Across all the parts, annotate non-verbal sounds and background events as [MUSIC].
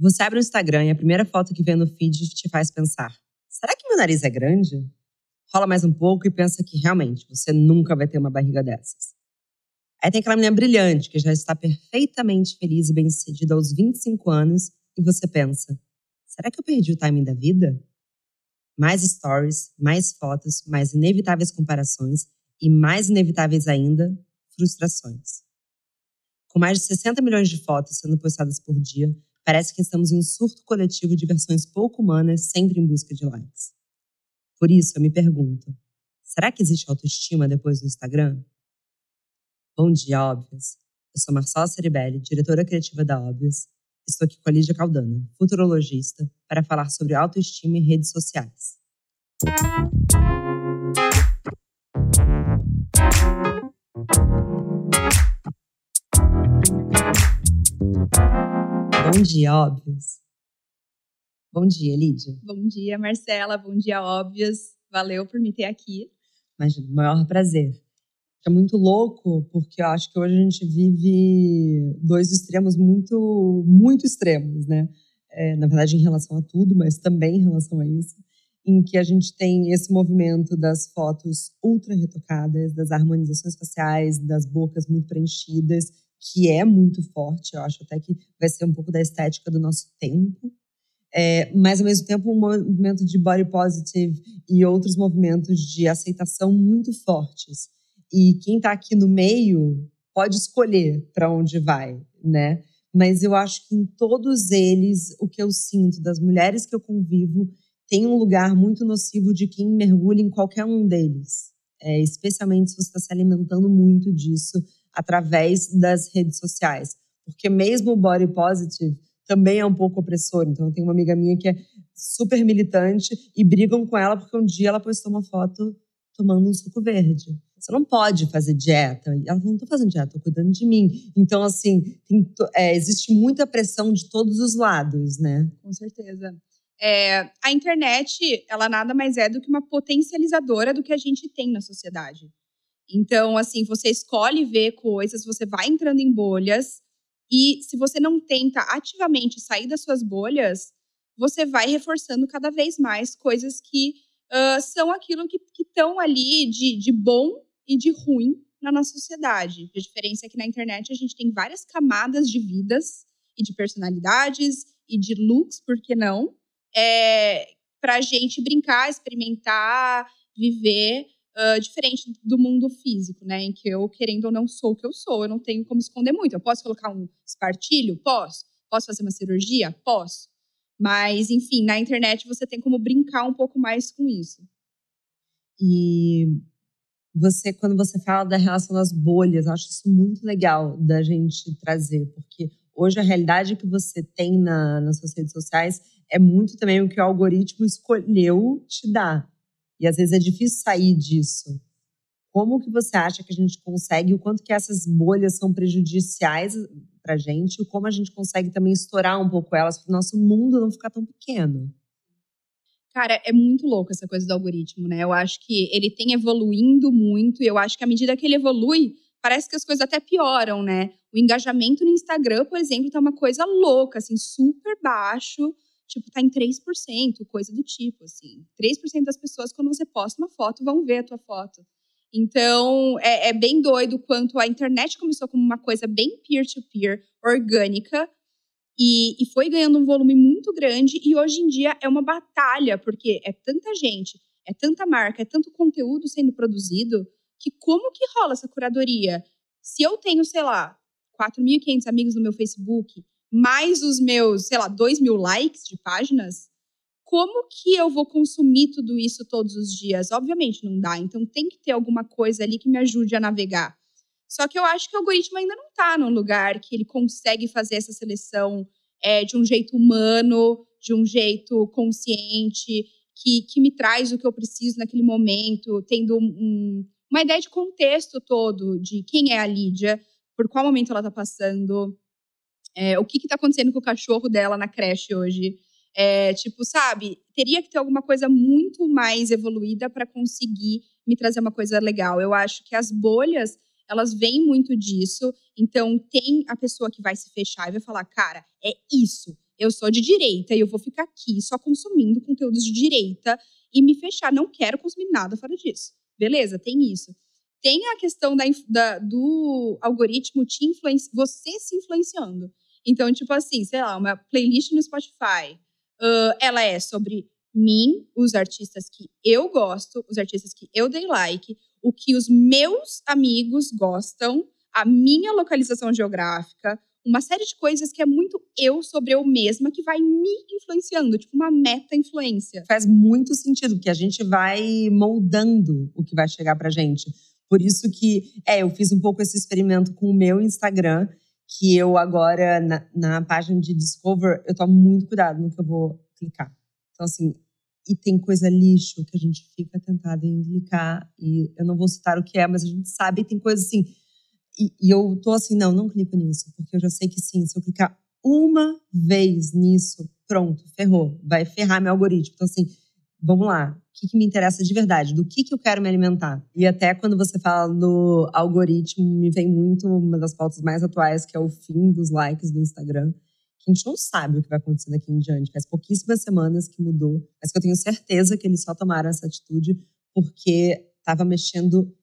Você abre o Instagram e a primeira foto que vê no feed te faz pensar: será que meu nariz é grande? Rola mais um pouco e pensa que realmente você nunca vai ter uma barriga dessas. Aí tem aquela menina brilhante que já está perfeitamente feliz e bem-sucedida aos 25 anos e você pensa: será que eu perdi o timing da vida? Mais stories, mais fotos, mais inevitáveis comparações e mais inevitáveis ainda, frustrações. Com mais de 60 milhões de fotos sendo postadas por dia, Parece que estamos em um surto coletivo de versões pouco humanas, sempre em busca de likes. Por isso, eu me pergunto: será que existe autoestima depois do Instagram? Bom dia, óbvios. Eu sou Marcela Ceribelli, diretora criativa da Óbvios. Estou aqui com a Lídia Caldana, futurologista, para falar sobre autoestima e redes sociais. Bom dia, óbvios. Bom dia, Lídia. Bom dia, Marcela. Bom dia, óbvios. Valeu por me ter aqui. Mas maior prazer. É muito louco, porque eu acho que hoje a gente vive dois extremos muito, muito extremos, né? É, na verdade, em relação a tudo, mas também em relação a isso, em que a gente tem esse movimento das fotos ultra retocadas, das harmonizações faciais, das bocas muito preenchidas, que é muito forte, eu acho até que vai ser um pouco da estética do nosso tempo. É, mas, ao mesmo tempo, um movimento de body positive e outros movimentos de aceitação muito fortes. E quem está aqui no meio pode escolher para onde vai, né? Mas eu acho que em todos eles, o que eu sinto das mulheres que eu convivo tem um lugar muito nocivo de quem mergulha em qualquer um deles. É, especialmente se você está se alimentando muito disso através das redes sociais. Porque mesmo o body positive também é um pouco opressor. Então, eu tenho uma amiga minha que é super militante e brigam com ela porque um dia ela postou uma foto tomando um suco verde. Você não pode fazer dieta. Ela falou, não estou fazendo dieta, estou cuidando de mim. Então, assim, tem, é, existe muita pressão de todos os lados, né? Com certeza. É, a internet, ela nada mais é do que uma potencializadora do que a gente tem na sociedade. Então, assim, você escolhe ver coisas, você vai entrando em bolhas, e se você não tenta ativamente sair das suas bolhas, você vai reforçando cada vez mais coisas que uh, são aquilo que estão ali de, de bom e de ruim na nossa sociedade. A diferença é que na internet a gente tem várias camadas de vidas e de personalidades e de looks, por que não? É, para a gente brincar, experimentar, viver uh, diferente do mundo físico, né? Em que eu, querendo ou não, sou o que eu sou. Eu não tenho como esconder muito. Eu posso colocar um espartilho? Posso. Posso fazer uma cirurgia? Posso. Mas, enfim, na internet você tem como brincar um pouco mais com isso. E você, quando você fala da relação das bolhas, acho isso muito legal da gente trazer, porque hoje a realidade que você tem na, nas suas redes sociais é muito também o que o algoritmo escolheu te dar. E às vezes é difícil sair disso. Como que você acha que a gente consegue, o quanto que essas bolhas são prejudiciais para a gente, e como a gente consegue também estourar um pouco elas para o nosso mundo não ficar tão pequeno? Cara, é muito louco essa coisa do algoritmo, né? Eu acho que ele tem evoluindo muito, e eu acho que à medida que ele evolui, parece que as coisas até pioram, né? O engajamento no Instagram, por exemplo, tá uma coisa louca, assim, super baixo tipo, tá em 3%, coisa do tipo, assim. 3% das pessoas, quando você posta uma foto, vão ver a tua foto. Então, é, é bem doido quanto a internet começou como uma coisa bem peer-to-peer, -peer, orgânica, e, e foi ganhando um volume muito grande, e hoje em dia é uma batalha, porque é tanta gente, é tanta marca, é tanto conteúdo sendo produzido, que como que rola essa curadoria? Se eu tenho, sei lá, 4.500 amigos no meu Facebook, mais os meus, sei lá, 2 mil likes de páginas, como que eu vou consumir tudo isso todos os dias? Obviamente não dá. Então tem que ter alguma coisa ali que me ajude a navegar. Só que eu acho que o algoritmo ainda não está num lugar que ele consegue fazer essa seleção é, de um jeito humano, de um jeito consciente, que, que me traz o que eu preciso naquele momento, tendo um, uma ideia de contexto todo de quem é a Lídia, por qual momento ela está passando, é, o que está acontecendo com o cachorro dela na creche hoje? É, tipo, sabe, teria que ter alguma coisa muito mais evoluída para conseguir me trazer uma coisa legal. Eu acho que as bolhas, elas vêm muito disso. Então, tem a pessoa que vai se fechar e vai falar, cara, é isso. eu sou de direita e eu vou ficar aqui só consumindo conteúdos de direita e me fechar. Não quero consumir nada fora disso. Beleza, tem isso. Tem a questão da, da do algoritmo te influenciar, você se influenciando. Então, tipo assim, sei lá, uma playlist no Spotify, uh, ela é sobre mim, os artistas que eu gosto, os artistas que eu dei like, o que os meus amigos gostam, a minha localização geográfica, uma série de coisas que é muito eu sobre eu mesma que vai me influenciando, tipo uma meta-influência. Faz muito sentido, porque a gente vai moldando o que vai chegar pra gente. Por isso que, é, eu fiz um pouco esse experimento com o meu Instagram, que eu agora, na, na página de Discover, eu tomo muito cuidado no que eu vou clicar. Então, assim, e tem coisa lixo que a gente fica tentada em clicar, e eu não vou citar o que é, mas a gente sabe, tem coisa assim e, e, eu tô assim, não, não clico nisso, porque eu já sei que sim, se eu clicar uma vez nisso, pronto, ferrou, vai ferrar meu algoritmo. Então, assim, vamos lá, o que, que me interessa de verdade? Do que, que eu quero me alimentar? E até quando você fala do algoritmo, me vem muito uma das pautas mais atuais, que é o fim dos likes do Instagram. Que a gente não sabe o que vai acontecer daqui em diante. Faz pouquíssimas semanas que mudou, mas que eu tenho certeza que eles só tomaram essa atitude porque estava mexendo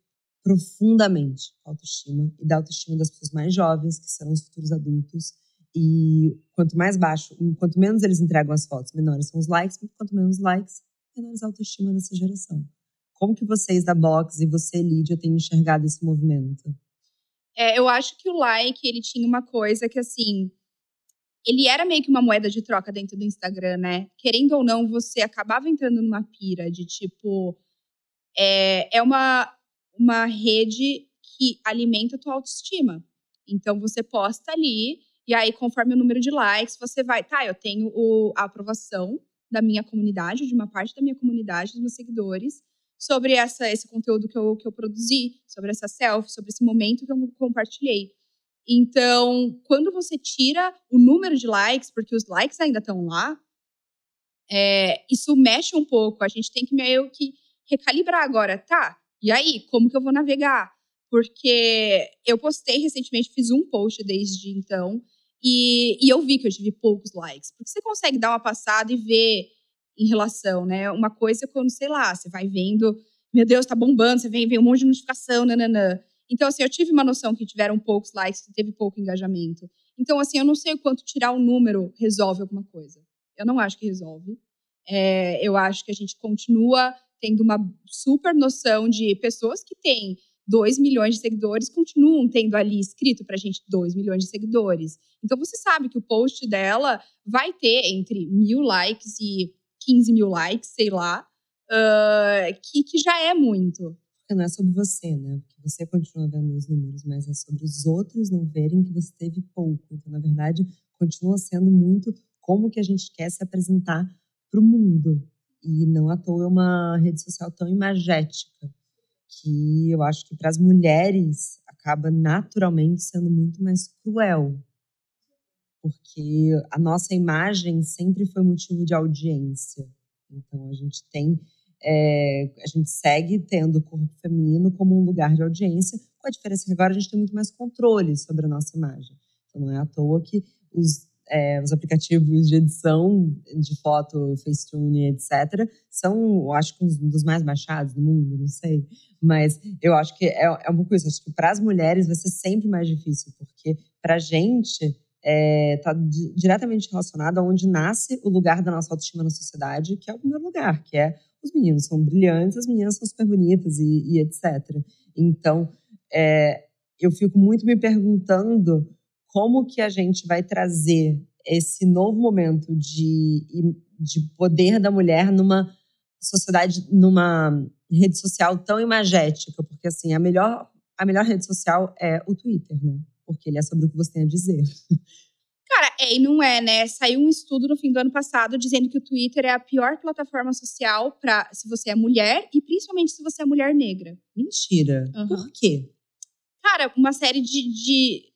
profundamente a autoestima e da autoestima das pessoas mais jovens, que serão os futuros adultos. E quanto mais baixo, quanto menos eles entregam as fotos, menores são os likes, quanto menos likes, menores autoestima dessa geração. Como que vocês da Box e você, Lídia, têm enxergado esse movimento? É, eu acho que o like, ele tinha uma coisa que, assim, ele era meio que uma moeda de troca dentro do Instagram, né? Querendo ou não, você acabava entrando numa pira de, tipo, é, é uma uma rede que alimenta a tua autoestima. Então você posta ali e aí conforme o número de likes você vai, tá, eu tenho o, a aprovação da minha comunidade, de uma parte da minha comunidade, dos meus seguidores, sobre essa, esse conteúdo que eu, que eu produzi, sobre essa selfie, sobre esse momento que eu compartilhei. Então, quando você tira o número de likes, porque os likes ainda estão lá, é, isso mexe um pouco. A gente tem que meio que recalibrar agora, tá? E aí, como que eu vou navegar? Porque eu postei recentemente, fiz um post desde então, e, e eu vi que eu tive poucos likes. Porque você consegue dar uma passada e ver em relação, né? Uma coisa é quando, sei lá, você vai vendo, meu Deus, tá bombando, você vem, vem um monte de notificação, nananã. Então, assim, eu tive uma noção que tiveram poucos likes, que teve pouco engajamento. Então, assim, eu não sei o quanto tirar o um número resolve alguma coisa. Eu não acho que resolve. É, eu acho que a gente continua tendo uma super noção de pessoas que têm 2 milhões de seguidores continuam tendo ali escrito para a gente 2 milhões de seguidores. Então você sabe que o post dela vai ter entre mil likes e 15 mil likes, sei lá, uh, que, que já é muito. Não é sobre você, né? Porque você continua vendo os números, mas é sobre os outros não verem que você teve pouco. Então, na verdade, continua sendo muito como que a gente quer se apresentar para o mundo. E não à toa é uma rede social tão imagética, que eu acho que para as mulheres acaba naturalmente sendo muito mais cruel. Porque a nossa imagem sempre foi motivo de audiência. Então a gente tem. É, a gente segue tendo o corpo feminino como um lugar de audiência, com a diferença que agora a gente tem muito mais controle sobre a nossa imagem. Então não é à toa que os é, os aplicativos de edição de foto, Facetune, etc., são, acho que, um dos mais baixados do mundo, não sei. Mas eu acho que é, é um pouco isso. Acho que para as mulheres vai ser sempre mais difícil, porque para a gente está é, tá diretamente relacionado a onde nasce o lugar da nossa autoestima na sociedade, que é o primeiro lugar, que é os meninos são brilhantes, as meninas são super bonitas e, e etc. Então, é, eu fico muito me perguntando como que a gente vai trazer esse novo momento de, de poder da mulher numa sociedade, numa rede social tão imagética, porque assim, a melhor, a melhor rede social é o Twitter, né? Porque ele é sobre o que você tem a dizer. Cara, é e não é, né? Saiu um estudo no fim do ano passado dizendo que o Twitter é a pior plataforma social para se você é mulher e principalmente se você é mulher negra. Mentira. Uhum. Por quê? Cara, uma série de, de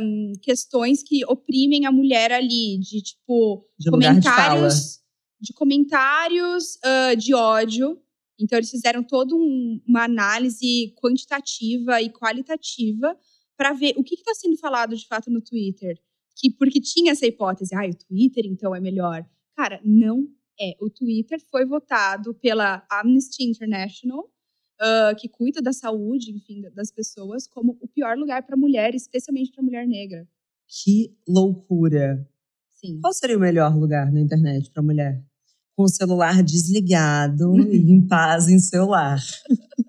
um, questões que oprimem a mulher ali, de tipo de comentários, de, de comentários uh, de ódio. Então eles fizeram toda um, uma análise quantitativa e qualitativa para ver o que está sendo falado de fato no Twitter. que porque tinha essa hipótese, ah, o Twitter então é melhor. Cara, não é. O Twitter foi votado pela Amnesty International, uh, que cuida da saúde, enfim, das pessoas, como o pior lugar para mulher, especialmente para mulher negra. Que loucura! Sim. Qual seria o melhor lugar na internet para mulher? Com o celular desligado [LAUGHS] e em paz em seu lar. [LAUGHS]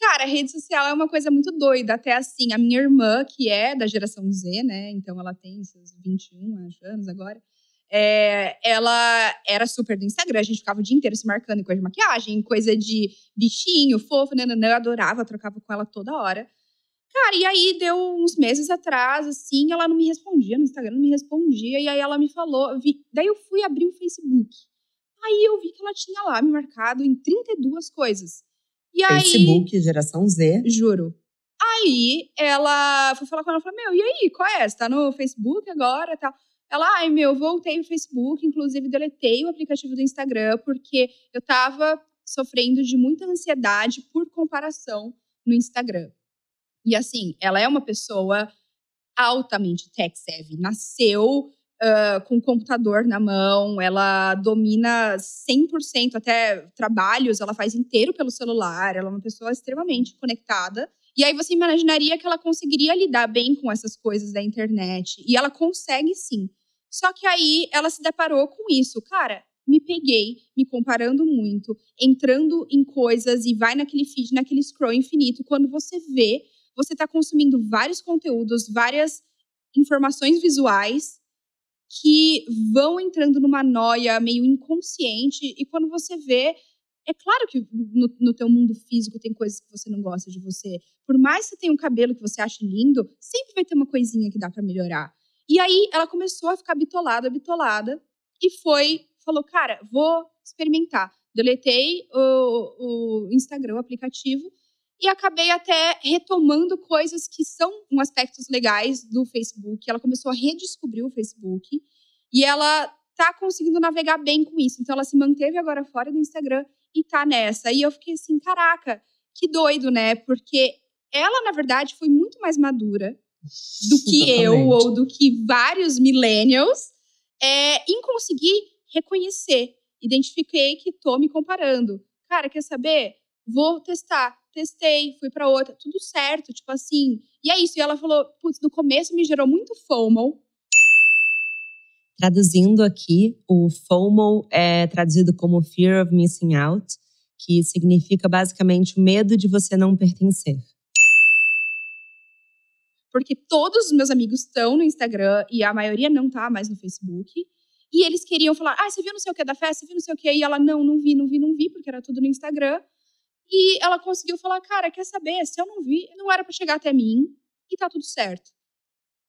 Cara, rede social é uma coisa muito doida. Até assim, a minha irmã, que é da geração Z, né? Então ela tem seus 21 anos agora. É, ela era super do Instagram, a gente ficava o dia inteiro se marcando em coisa de maquiagem, coisa de bichinho, fofo, né? Eu adorava, trocava com ela toda hora. Cara, e aí deu uns meses atrás, assim, ela não me respondia no Instagram, não me respondia, e aí ela me falou, vi, daí eu fui abrir o Facebook. Aí eu vi que ela tinha lá me marcado em 32 coisas. E Facebook, aí, geração Z. Juro. Aí ela foi falar com ela, falou: Meu, e aí, qual é? Você tá no Facebook agora tal? Ela, ai, meu, voltei no Facebook, inclusive deletei o aplicativo do Instagram, porque eu tava sofrendo de muita ansiedade por comparação no Instagram. E assim, ela é uma pessoa altamente tech-savvy. Nasceu uh, com o computador na mão, ela domina 100%, até trabalhos ela faz inteiro pelo celular, ela é uma pessoa extremamente conectada. E aí você imaginaria que ela conseguiria lidar bem com essas coisas da internet. E ela consegue sim. Só que aí ela se deparou com isso. Cara, me peguei me comparando muito, entrando em coisas e vai naquele feed, naquele scroll infinito. Quando você vê, você está consumindo vários conteúdos, várias informações visuais que vão entrando numa noia meio inconsciente e quando você vê é claro que no, no teu mundo físico tem coisas que você não gosta de você. Por mais que você tenha um cabelo que você ache lindo, sempre vai ter uma coisinha que dá para melhorar. E aí ela começou a ficar bitolada, bitolada e foi, falou, cara, vou experimentar. Deletei o, o Instagram, o aplicativo, e acabei até retomando coisas que são um aspectos legais do Facebook. Ela começou a redescobrir o Facebook e ela tá conseguindo navegar bem com isso. Então ela se manteve agora fora do Instagram e tá nessa. E eu fiquei assim, caraca, que doido, né? Porque ela, na verdade, foi muito mais madura do que Totalmente. eu ou do que vários millennials é, em conseguir reconhecer. Identifiquei que tô me comparando. Cara, quer saber? Vou testar testei, fui para outra, tudo certo, tipo assim. E é isso. E ela falou, putz, no começo me gerou muito FOMO. Traduzindo aqui, o FOMO é traduzido como Fear of Missing Out, que significa basicamente o medo de você não pertencer. Porque todos os meus amigos estão no Instagram e a maioria não tá mais no Facebook. E eles queriam falar: ah, você viu não sei o que da festa? Você viu não sei o que? E ela: não, não vi, não vi, não vi, porque era tudo no Instagram. E ela conseguiu falar: cara, quer saber? Se eu não vi, não era para chegar até mim e tá tudo certo.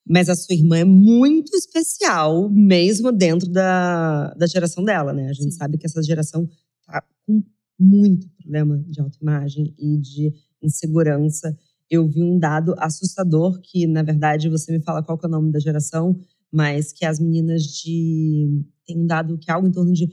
Mas a sua irmã é muito especial, mesmo dentro da, da geração dela, né? A gente sabe que essa geração tá com muito problema de autoimagem e de insegurança. Eu vi um dado assustador que, na verdade, você me fala qual é o nome da geração, mas que as meninas de. Tem um dado que é algo em torno de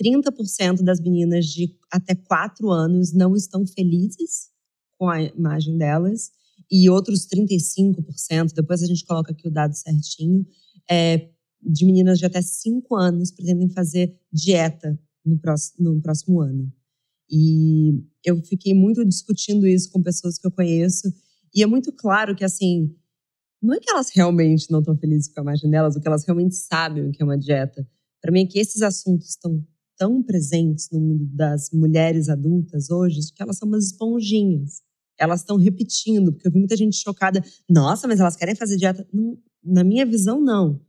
30% das meninas de até 4 anos não estão felizes com a imagem delas e outros 35%, depois a gente coloca aqui o dado certinho, é, de meninas de até 5 anos pretendem fazer dieta no próximo, no próximo ano. E eu fiquei muito discutindo isso com pessoas que eu conheço e é muito claro que, assim, não é que elas realmente não estão felizes com a imagem delas, o que elas realmente sabem o que é uma dieta. Para mim é que esses assuntos estão tão presentes no mundo das mulheres adultas hoje que elas são umas esponjinhas. Elas estão repetindo, porque eu vi muita gente chocada. Nossa, mas elas querem fazer dieta? Na minha visão, não.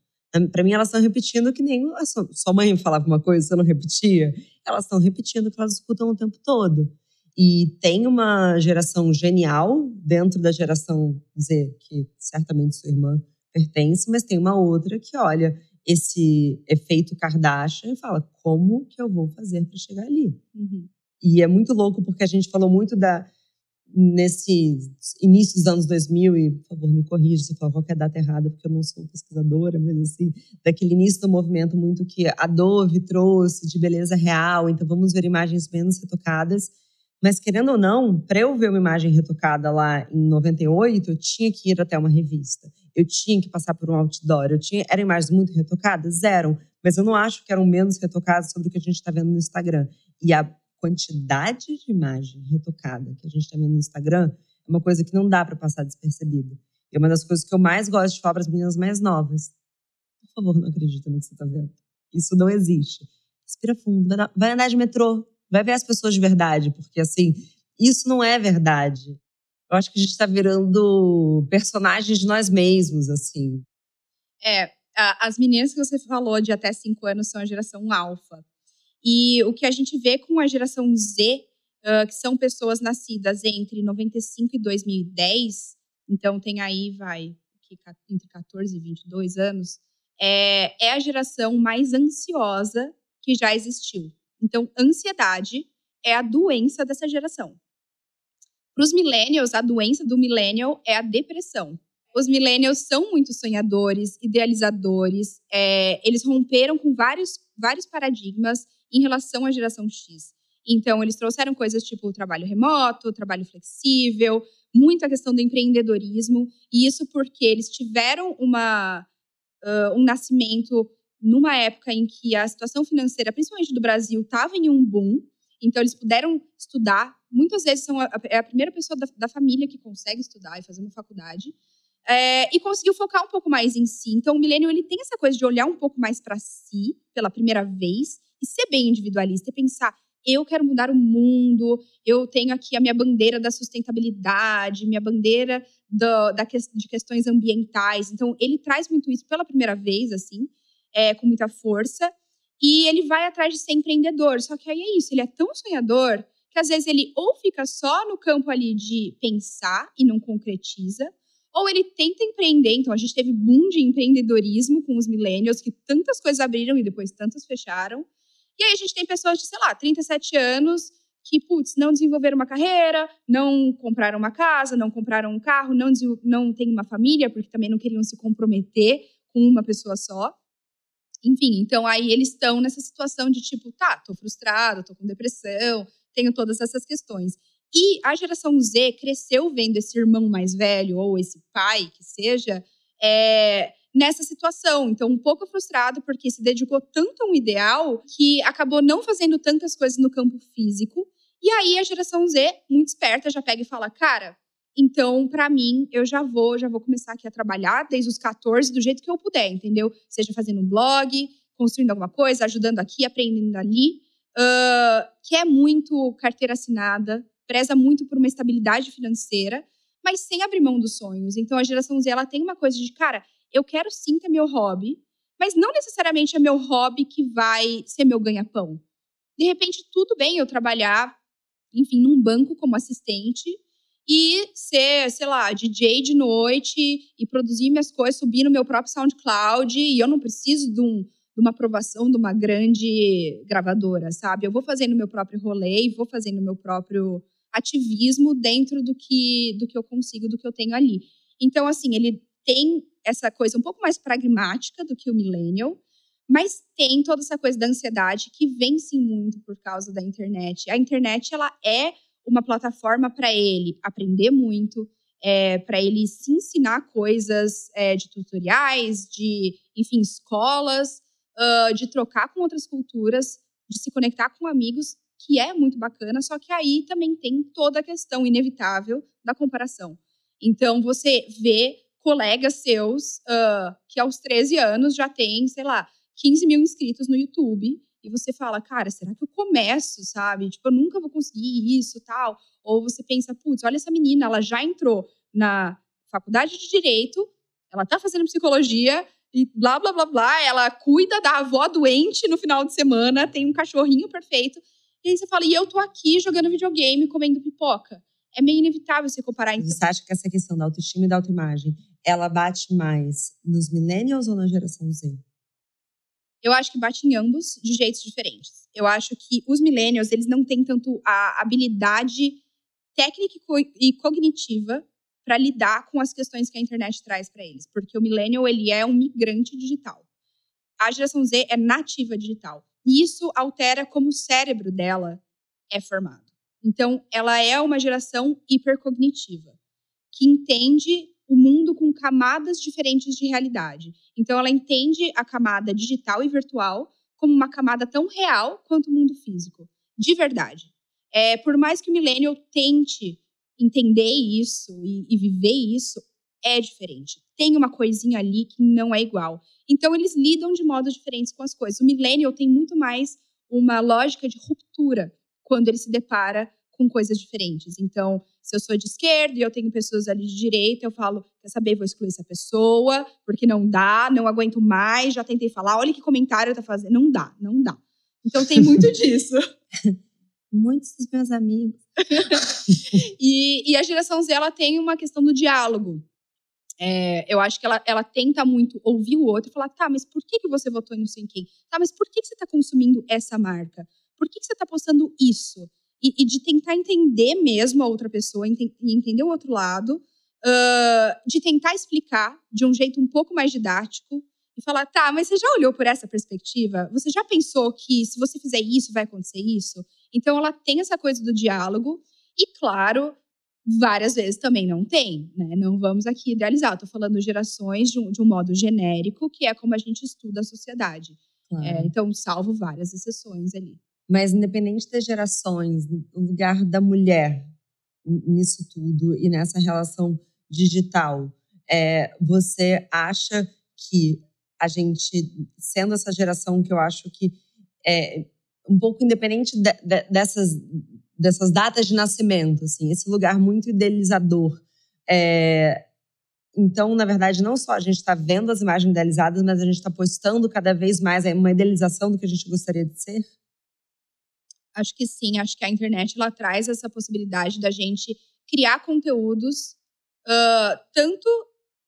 Para mim, elas estão repetindo que nem a sua, sua mãe falava uma coisa, você não repetia. Elas estão repetindo o que elas escutam o tempo todo. E tem uma geração genial dentro da geração Z, que certamente sua irmã pertence, mas tem uma outra que, olha, esse efeito Kardashian e fala: como que eu vou fazer para chegar ali? Uhum. E é muito louco porque a gente falou muito da nesse início dos anos 2000 e por favor me corrija se eu falar qualquer data errada porque eu não sou pesquisadora, mas assim, daquele início do movimento muito que a Dove trouxe de beleza real, então vamos ver imagens menos retocadas. Mas querendo ou não, para eu ver uma imagem retocada lá em 98, eu tinha que ir até uma revista. Eu tinha que passar por um outdoor. Eu tinha, eram imagens muito retocadas? Eram. Mas eu não acho que eram menos retocadas sobre o que a gente está vendo no Instagram. E a quantidade de imagem retocada que a gente está vendo no Instagram é uma coisa que não dá para passar despercebida. É uma das coisas que eu mais gosto de falar para as meninas mais novas. Por favor, não acredita no que você está vendo. Isso não existe. Respira fundo, vai andar de metrô, vai ver as pessoas de verdade, porque assim, isso não é verdade. Eu acho que a gente está virando personagens de nós mesmos, assim. É, as meninas que você falou de até cinco anos são a geração alfa. E o que a gente vê com a geração Z, uh, que são pessoas nascidas entre 95 e 2010, então tem aí, vai, entre 14 e 22 anos, é, é a geração mais ansiosa que já existiu. Então, ansiedade é a doença dessa geração. Para os millennials, a doença do millennial é a depressão. Os millennials são muito sonhadores, idealizadores, é, eles romperam com vários, vários paradigmas em relação à geração X. Então, eles trouxeram coisas tipo o trabalho remoto, o trabalho flexível, muito a questão do empreendedorismo, e isso porque eles tiveram uma, uh, um nascimento numa época em que a situação financeira, principalmente do Brasil, estava em um boom, então eles puderam estudar. Muitas vezes são a, é a primeira pessoa da, da, família que consegue estudar e fazer uma faculdade. É, e conseguiu focar um pouco mais em si. Então, o milênio ele tem essa coisa de olhar um pouco mais para si pela primeira vez e ser bem individualista e pensar: eu quero mudar o mundo, eu tenho aqui a minha bandeira da sustentabilidade, minha bandeira do, da, de questões ambientais. Então, ele traz muito isso pela primeira vez, assim, é, com muita força, e ele vai atrás de ser empreendedor. Só que aí é isso, ele é tão sonhador que às vezes ele ou fica só no campo ali de pensar e não concretiza, ou ele tenta empreender. Então, a gente teve boom de empreendedorismo com os millennials, que tantas coisas abriram e depois tantas fecharam. E aí a gente tem pessoas de, sei lá, 37 anos que, putz, não desenvolveram uma carreira, não compraram uma casa, não compraram um carro, não, não têm uma família, porque também não queriam se comprometer com uma pessoa só. Enfim, então aí eles estão nessa situação de tipo, tá, tô frustrado, tô com depressão, tenho todas essas questões. E a geração Z cresceu vendo esse irmão mais velho, ou esse pai que seja, é, nessa situação. Então, um pouco frustrado porque se dedicou tanto a um ideal que acabou não fazendo tantas coisas no campo físico. E aí a geração Z, muito esperta, já pega e fala: "Cara, então, para mim, eu já vou, já vou começar aqui a trabalhar desde os 14 do jeito que eu puder, entendeu? Seja fazendo um blog, construindo alguma coisa, ajudando aqui, aprendendo ali, uh, que é muito carteira assinada, preza muito por uma estabilidade financeira, mas sem abrir mão dos sonhos. Então, a geração Z ela tem uma coisa de, cara, eu quero sim ter meu hobby, mas não necessariamente é meu hobby que vai ser meu ganha-pão. De repente, tudo bem eu trabalhar, enfim, num banco como assistente e ser, sei lá, DJ de noite e produzir minhas coisas, subir no meu próprio SoundCloud e eu não preciso de, um, de uma aprovação de uma grande gravadora, sabe? Eu vou fazendo meu próprio rolê e vou fazendo meu próprio ativismo dentro do que, do que eu consigo, do que eu tenho ali. Então, assim, ele tem essa coisa um pouco mais pragmática do que o millennial, mas tem toda essa coisa da ansiedade que vem sim muito por causa da internet. A internet ela é uma plataforma para ele aprender muito, é, para ele se ensinar coisas é, de tutoriais, de, enfim, escolas, uh, de trocar com outras culturas, de se conectar com amigos, que é muito bacana, só que aí também tem toda a questão inevitável da comparação. Então, você vê colegas seus uh, que aos 13 anos já tem, sei lá, 15 mil inscritos no YouTube. E você fala, cara, será que eu começo, sabe? Tipo, eu nunca vou conseguir isso tal. Ou você pensa, putz, olha essa menina, ela já entrou na faculdade de direito, ela tá fazendo psicologia e blá, blá, blá, blá. Ela cuida da avó doente no final de semana, tem um cachorrinho perfeito. E aí você fala, e eu tô aqui jogando videogame, comendo pipoca. É meio inevitável você comparar. Então. Você acha que essa questão da autoestima e da autoimagem ela bate mais nos millennials ou na geração Z? Eu acho que bate em ambos de jeitos diferentes. Eu acho que os millennials, eles não têm tanto a habilidade técnica e cognitiva para lidar com as questões que a internet traz para eles, porque o millennial ele é um migrante digital. A geração Z é nativa digital. E isso altera como o cérebro dela é formado. Então, ela é uma geração hipercognitiva, que entende o mundo com camadas diferentes de realidade. Então, ela entende a camada digital e virtual como uma camada tão real quanto o mundo físico, de verdade. É, por mais que o millennial tente entender isso e, e viver isso, é diferente. Tem uma coisinha ali que não é igual. Então, eles lidam de modos diferentes com as coisas. O millennial tem muito mais uma lógica de ruptura quando ele se depara com coisas diferentes. Então, se eu sou de esquerda e eu tenho pessoas ali de direita, eu falo, quer saber, vou excluir essa pessoa, porque não dá, não aguento mais, já tentei falar, olha que comentário tá fazendo. Não dá, não dá. Então tem muito [LAUGHS] disso. Muitos dos meus amigos. [LAUGHS] e, e, a geração Z, ela tem uma questão do diálogo. É, eu acho que ela, ela tenta muito ouvir o outro e falar, tá, mas por que, que você votou em não sei quem? Tá, mas por que, que você está consumindo essa marca? Por que, que você está postando isso? E, e, de tentar entender mesmo a outra pessoa e entender o outro lado, uh, de tentar explicar de um jeito um pouco mais didático e falar, tá, mas você já olhou por essa perspectiva? Você já pensou que se você fizer isso, vai acontecer isso? Então, ela tem essa coisa do diálogo e, claro, várias vezes também não tem, né? Não vamos aqui idealizar. Estou falando gerações de um, de um, modo genérico, que é como a gente estuda a sociedade. Claro. É, então, salvo várias exceções ali. Mas, independente das gerações, o lugar da mulher nisso tudo e nessa relação digital, é, você acha que a gente, sendo essa geração que eu acho que é um pouco independente de, de, dessas, dessas datas de nascimento, assim, esse lugar muito idealizador. É, então, na verdade, não só a gente está vendo as imagens idealizadas, mas a gente está postando cada vez mais uma idealização do que a gente gostaria de ser? Acho que sim, acho que a internet ela traz essa possibilidade da gente criar conteúdos, uh, tanto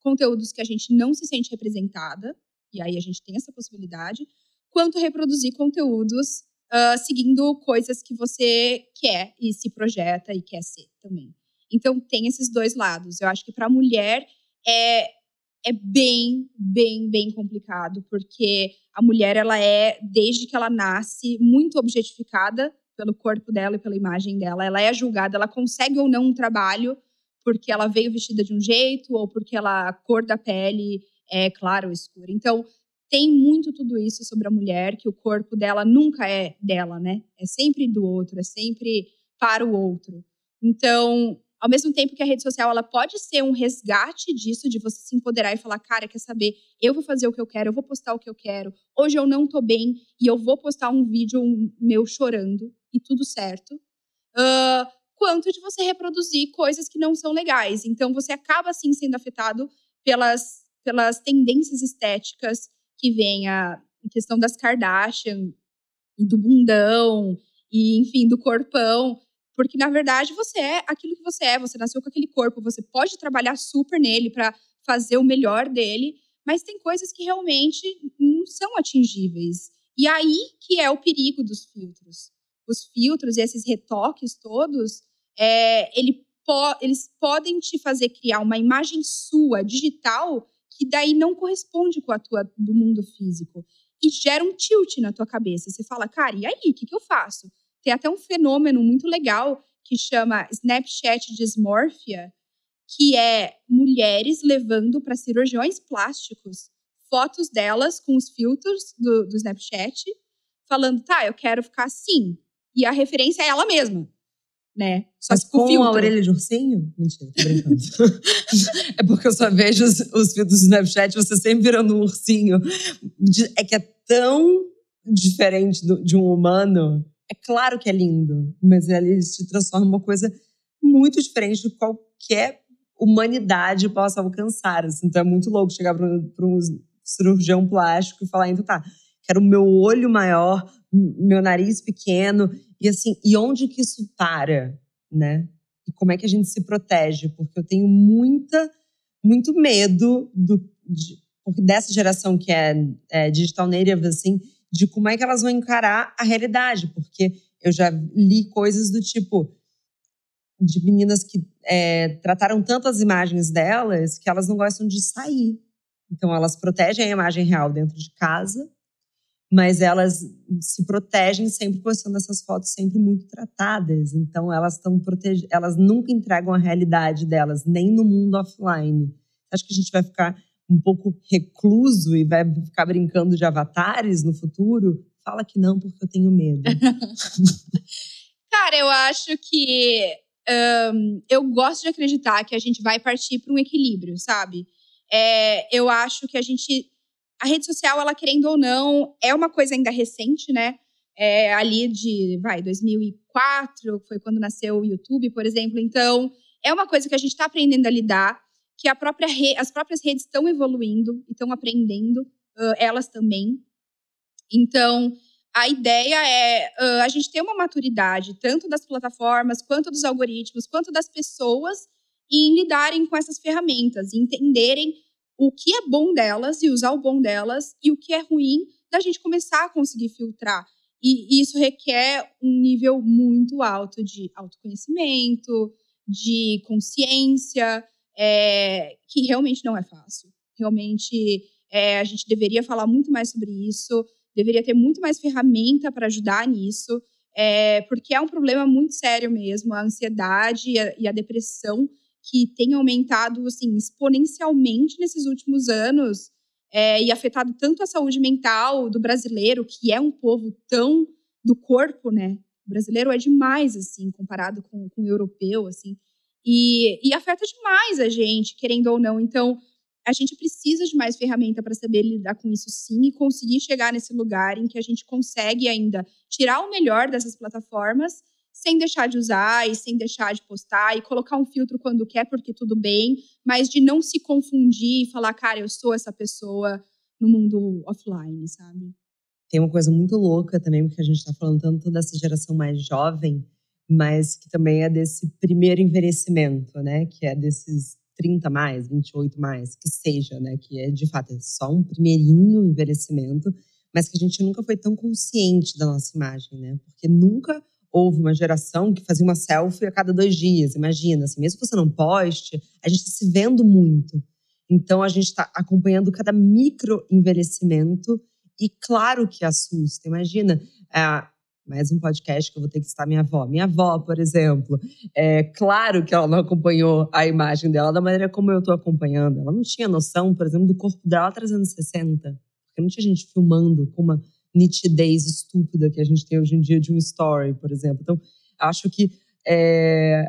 conteúdos que a gente não se sente representada, e aí a gente tem essa possibilidade, quanto reproduzir conteúdos uh, seguindo coisas que você quer e se projeta e quer ser também. Então tem esses dois lados. Eu acho que para a mulher é é bem, bem, bem complicado, porque a mulher ela é desde que ela nasce muito objetificada pelo corpo dela e pela imagem dela. Ela é julgada, ela consegue ou não um trabalho porque ela veio vestida de um jeito ou porque ela, a cor da pele é clara ou escura. Então, tem muito tudo isso sobre a mulher, que o corpo dela nunca é dela, né? É sempre do outro, é sempre para o outro. Então, ao mesmo tempo que a rede social ela pode ser um resgate disso, de você se empoderar e falar, cara, quer saber? Eu vou fazer o que eu quero, eu vou postar o que eu quero. Hoje eu não tô bem e eu vou postar um vídeo meu chorando e tudo certo. Uh, quanto de você reproduzir coisas que não são legais. Então você acaba assim sendo afetado pelas, pelas tendências estéticas que vem a questão das Kardashian e do bundão e enfim do corpão porque, na verdade, você é aquilo que você é, você nasceu com aquele corpo, você pode trabalhar super nele para fazer o melhor dele, mas tem coisas que realmente não são atingíveis. E aí que é o perigo dos filtros. Os filtros e esses retoques todos, é, ele po eles podem te fazer criar uma imagem sua, digital, que daí não corresponde com a tua do mundo físico. E gera um tilt na tua cabeça. Você fala, cara, e aí, o que, que eu faço? Tem até um fenômeno muito legal que chama Snapchat Dysmorphia, que é mulheres levando para cirurgiões plásticos fotos delas com os filtros do, do Snapchat, falando, tá, eu quero ficar assim. E a referência é ela mesma né? Só Mas com, com a orelha de ursinho? Mentira, tô brincando. [LAUGHS] é porque eu só vejo os, os filtros do Snapchat, você sempre virando um ursinho. É que é tão diferente do, de um humano é claro que é lindo, mas ele se transforma em uma coisa muito diferente do qualquer humanidade possa alcançar. Assim. Então é muito louco chegar para um cirurgião plástico e falar, então tá, quero o meu olho maior, meu nariz pequeno, e assim, e onde que isso para, né? E como é que a gente se protege? Porque eu tenho muita, muito medo do, de, dessa geração que é, é digital native, assim, de como é que elas vão encarar a realidade, porque eu já li coisas do tipo de meninas que é, trataram tanto as imagens delas que elas não gostam de sair. Então elas protegem a imagem real dentro de casa, mas elas se protegem sempre postando essas fotos sempre muito tratadas. Então elas estão protegidas, elas nunca entregam a realidade delas, nem no mundo offline. Acho que a gente vai ficar um pouco recluso e vai ficar brincando de avatares no futuro? Fala que não, porque eu tenho medo. [LAUGHS] Cara, eu acho que um, eu gosto de acreditar que a gente vai partir para um equilíbrio, sabe? É, eu acho que a gente. A rede social, ela querendo ou não, é uma coisa ainda recente, né? É, ali de, vai, 2004, foi quando nasceu o YouTube, por exemplo. Então, é uma coisa que a gente está aprendendo a lidar, que a própria re, as próprias redes estão evoluindo e estão aprendendo, uh, elas também. Então, a ideia é uh, a gente ter uma maturidade, tanto das plataformas, quanto dos algoritmos, quanto das pessoas, em lidarem com essas ferramentas, entenderem o que é bom delas e usar o bom delas, e o que é ruim, da gente começar a conseguir filtrar. E, e isso requer um nível muito alto de autoconhecimento, de consciência, é, que realmente não é fácil. Realmente, é, a gente deveria falar muito mais sobre isso deveria ter muito mais ferramenta para ajudar nisso, é, porque é um problema muito sério mesmo, a ansiedade e a, e a depressão que tem aumentado assim exponencialmente nesses últimos anos é, e afetado tanto a saúde mental do brasileiro, que é um povo tão do corpo, né? O brasileiro é demais, assim, comparado com, com o europeu, assim. E, e afeta demais a gente, querendo ou não. Então, a gente precisa de mais ferramenta para saber lidar com isso sim e conseguir chegar nesse lugar em que a gente consegue ainda tirar o melhor dessas plataformas sem deixar de usar e sem deixar de postar e colocar um filtro quando quer, porque tudo bem, mas de não se confundir e falar, cara, eu sou essa pessoa no mundo offline, sabe? Tem uma coisa muito louca também, porque a gente está falando tanto dessa geração mais jovem, mas que também é desse primeiro envelhecimento, né? Que é desses 30 mais, 28 mais, que seja, né? Que é de fato é só um primeirinho envelhecimento, mas que a gente nunca foi tão consciente da nossa imagem, né? Porque nunca houve uma geração que fazia uma selfie a cada dois dias. Imagina, assim, mesmo que você não poste, a gente está se vendo muito. Então a gente está acompanhando cada micro envelhecimento e claro que assusta. Imagina, é, mais um podcast que eu vou ter que citar minha avó. Minha avó, por exemplo, é claro que ela não acompanhou a imagem dela da maneira como eu estou acompanhando. Ela não tinha noção, por exemplo, do corpo dela 360. Porque não tinha gente filmando com uma nitidez estúpida que a gente tem hoje em dia de um story, por exemplo. Então, acho que é,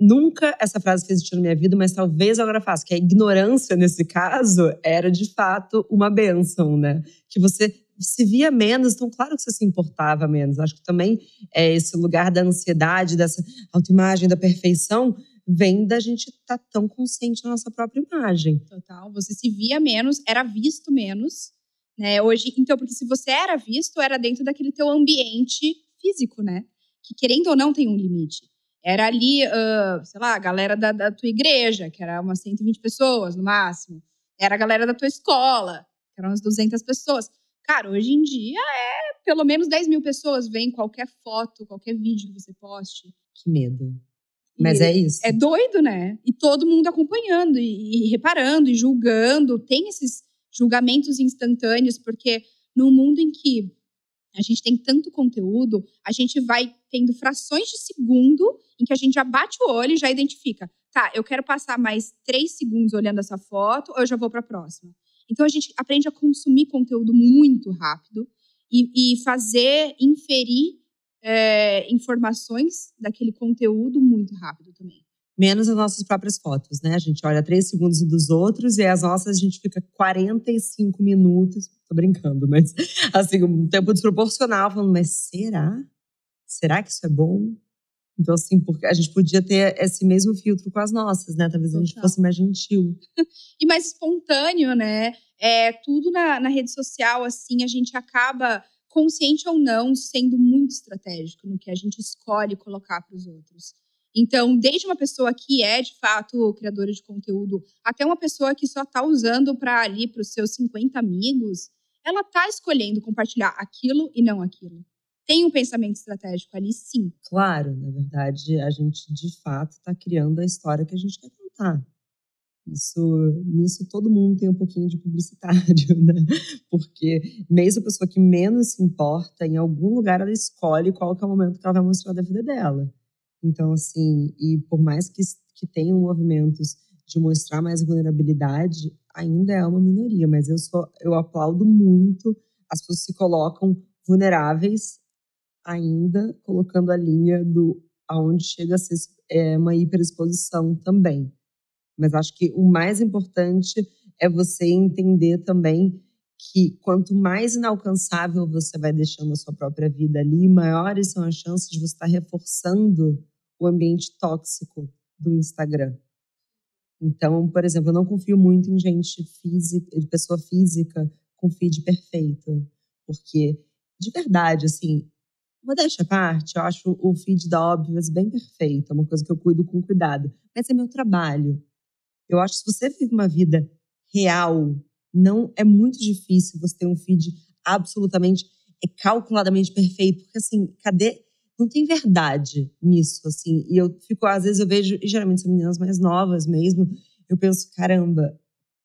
nunca essa frase fez sentido na minha vida, mas talvez agora faça. Que a ignorância, nesse caso, era de fato uma benção, né? Que você se via menos, então claro que você se importava menos. Acho que também é esse lugar da ansiedade, dessa autoimagem, da perfeição, vem da gente estar tá tão consciente da nossa própria imagem. Total. Você se via menos, era visto menos, né? Hoje, então, porque se você era visto, era dentro daquele teu ambiente físico, né? Que querendo ou não tem um limite. Era ali, uh, sei lá, a galera da, da tua igreja, que era umas 120 pessoas no máximo. Era a galera da tua escola, que eram umas 200 pessoas. Cara, hoje em dia é pelo menos 10 mil pessoas veem qualquer foto, qualquer vídeo que você poste. Que medo. Mas e é isso. É doido, né? E todo mundo acompanhando e, e reparando e julgando. Tem esses julgamentos instantâneos, porque num mundo em que a gente tem tanto conteúdo, a gente vai tendo frações de segundo em que a gente já bate o olho e já identifica. Tá, eu quero passar mais três segundos olhando essa foto ou eu já vou para a próxima. Então a gente aprende a consumir conteúdo muito rápido e, e fazer, inferir é, informações daquele conteúdo muito rápido também. Menos as nossas próprias fotos, né? A gente olha três segundos dos outros e as nossas a gente fica 45 minutos. Tô brincando, mas assim, um tempo desproporcional, falando, mas será? Será que isso é bom? Então, assim, porque a gente podia ter esse mesmo filtro com as nossas, né? Talvez a gente fosse mais gentil. [LAUGHS] e mais espontâneo, né? É, tudo na, na rede social, assim, a gente acaba, consciente ou não, sendo muito estratégico no que a gente escolhe colocar para os outros. Então, desde uma pessoa que é de fato criadora de conteúdo, até uma pessoa que só está usando para ali para os seus 50 amigos, ela está escolhendo compartilhar aquilo e não aquilo tem um pensamento estratégico ali, sim. Claro, na verdade, a gente de fato está criando a história que a gente quer contar. Isso, nisso todo mundo tem um pouquinho de publicitário, [LAUGHS] né? Porque mesmo a pessoa que menos se importa, em algum lugar ela escolhe qual é o momento que ela vai mostrar da vida dela. Então, assim, e por mais que, que tenham movimentos de mostrar mais vulnerabilidade, ainda é uma minoria, mas eu sou eu aplaudo muito as pessoas se colocam vulneráveis ainda colocando a linha do aonde chega a ser é, uma hiperexposição também. Mas acho que o mais importante é você entender também que quanto mais inalcançável você vai deixando a sua própria vida ali, maiores são as chances de você estar reforçando o ambiente tóxico do Instagram. Então, por exemplo, eu não confio muito em gente física, de pessoa física com feed perfeito, porque de verdade, assim, modéstia à parte, eu acho o feed da Obvious bem perfeito, é uma coisa que eu cuido com cuidado, mas é meu trabalho. Eu acho que se você vive uma vida real, não é muito difícil você ter um feed absolutamente é calculadamente perfeito, porque assim, cadê não tem verdade nisso, assim. E eu fico, às vezes eu vejo, e geralmente são meninas mais novas mesmo, eu penso, caramba,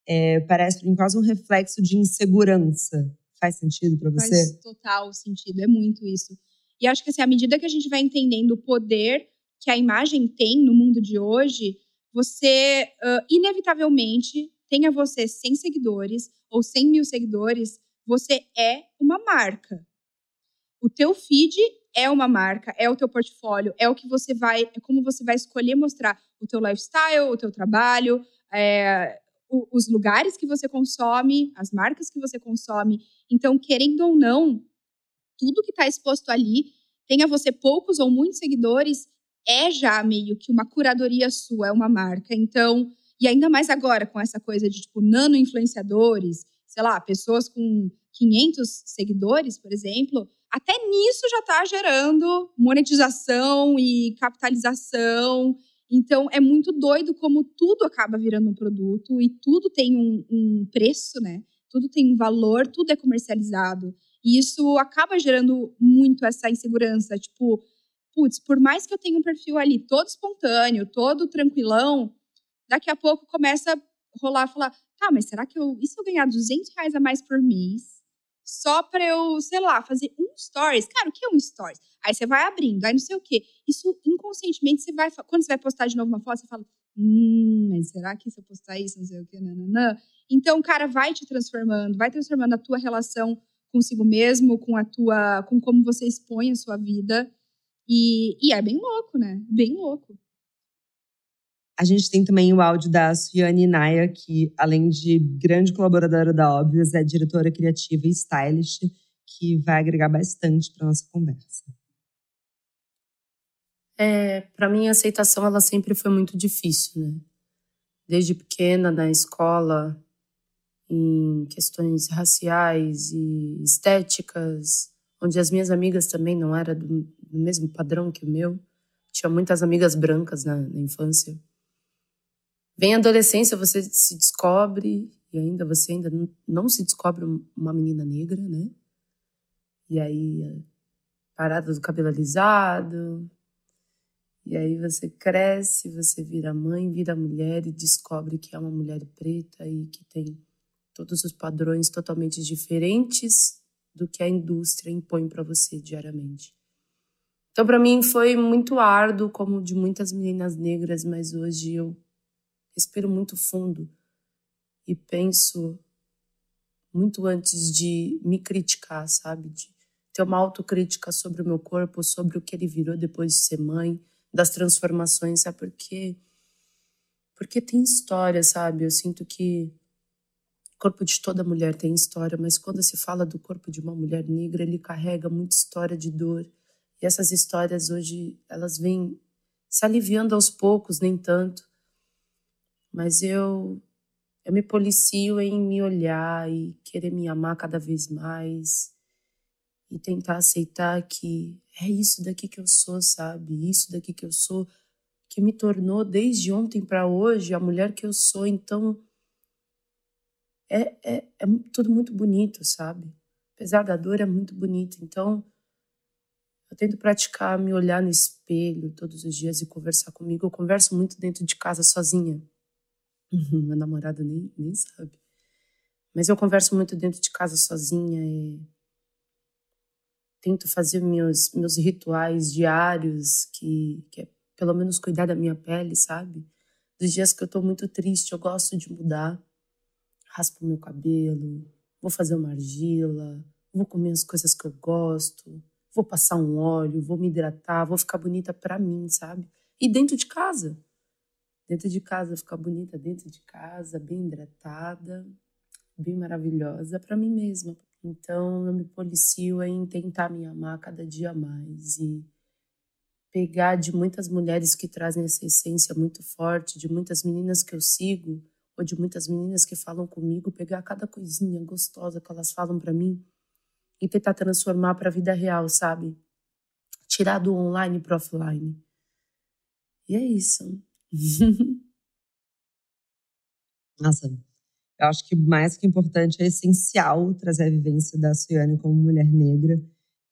é, parece quase um reflexo de insegurança. Faz sentido para você? Faz total sentido, é muito isso. E acho que assim, à medida que a gente vai entendendo o poder que a imagem tem no mundo de hoje, você uh, inevitavelmente tenha você 100 seguidores ou 100 mil seguidores, você é uma marca. O teu feed é uma marca, é o teu portfólio, é o que você vai, é como você vai escolher mostrar o teu lifestyle, o teu trabalho, é, o, os lugares que você consome, as marcas que você consome. Então, querendo ou não, tudo que está exposto ali, tenha você poucos ou muitos seguidores, é já meio que uma curadoria sua, é uma marca. Então, e ainda mais agora com essa coisa de tipo nano influenciadores, sei lá, pessoas com 500 seguidores, por exemplo, até nisso já está gerando monetização e capitalização. Então, é muito doido como tudo acaba virando um produto e tudo tem um, um preço, né? Tudo tem um valor, tudo é comercializado. E isso acaba gerando muito essa insegurança. Tipo, putz, por mais que eu tenha um perfil ali todo espontâneo, todo tranquilão, daqui a pouco começa a rolar, falar, tá, mas será que eu, e se eu ganhar 200 reais a mais por mês? só para eu, sei lá, fazer um stories. Cara, o que é um stories? Aí você vai abrindo, aí não sei o quê. Isso inconscientemente você vai, quando você vai postar de novo uma foto, você fala, hum, mas será que se eu postar isso, não sei o quê, nananã. Então, cara vai te transformando, vai transformando a tua relação consigo mesmo, com a tua, com como você expõe a sua vida. E, e é bem louco, né? Bem louco. A gente tem também o áudio da Suiane Naya, que, além de grande colaboradora da Óbvias, é diretora criativa e stylist, que vai agregar bastante para nossa conversa. É, para mim, a aceitação ela sempre foi muito difícil, né? Desde pequena, na escola, em questões raciais e estéticas, onde as minhas amigas também não eram do, mesmo padrão que o meu. Tinha muitas amigas brancas na, na infância. Vem a adolescência, você se descobre, e ainda você ainda não se descobre uma menina negra, né? E aí, parada do cabelo alisado. E aí você cresce, você vira mãe, vira mulher e descobre que é uma mulher preta e que tem todos os padrões totalmente diferentes do que a indústria impõe para você diariamente. Então, para mim, foi muito árduo, como de muitas meninas negras, mas hoje eu respiro muito fundo e penso muito antes de me criticar, sabe? De ter uma autocrítica sobre o meu corpo, sobre o que ele virou depois de ser mãe, das transformações, sabe? Porque, porque tem história, sabe? Eu sinto que o corpo de toda mulher tem história, mas quando se fala do corpo de uma mulher negra, ele carrega muita história de dor. E essas histórias hoje, elas vêm se aliviando aos poucos, nem tanto mas eu eu me policio em me olhar e querer me amar cada vez mais e tentar aceitar que é isso daqui que eu sou, sabe? Isso daqui que eu sou que me tornou desde ontem para hoje a mulher que eu sou. Então é, é, é tudo muito bonito, sabe? Apesar da dor, é muito bonito. Então eu tento praticar me olhar no espelho todos os dias e conversar comigo. Eu converso muito dentro de casa sozinha Meu namorado nem, nem sabe. Mas eu converso muito dentro de casa sozinha e tento fazer meus, meus rituais diários, que, que é pelo menos cuidar da minha pele, sabe? Dos dias que eu tô muito triste, eu gosto de mudar. Raspo meu cabelo, vou fazer uma argila, vou comer as coisas que eu gosto, vou passar um óleo, vou me hidratar, vou ficar bonita para mim, sabe? E dentro de casa. Dentro de casa, ficar bonita dentro de casa, bem hidratada, bem maravilhosa para mim mesma. Então eu me policio em tentar me amar cada dia mais e pegar de muitas mulheres que trazem essa essência muito forte, de muitas meninas que eu sigo, ou de muitas meninas que falam comigo, pegar cada coisinha gostosa que elas falam para mim e tentar transformar para a vida real, sabe? Tirar do online para offline. E é isso. [LAUGHS] Nossa, eu acho que mais que importante é essencial trazer a vivência da Suiane como mulher negra.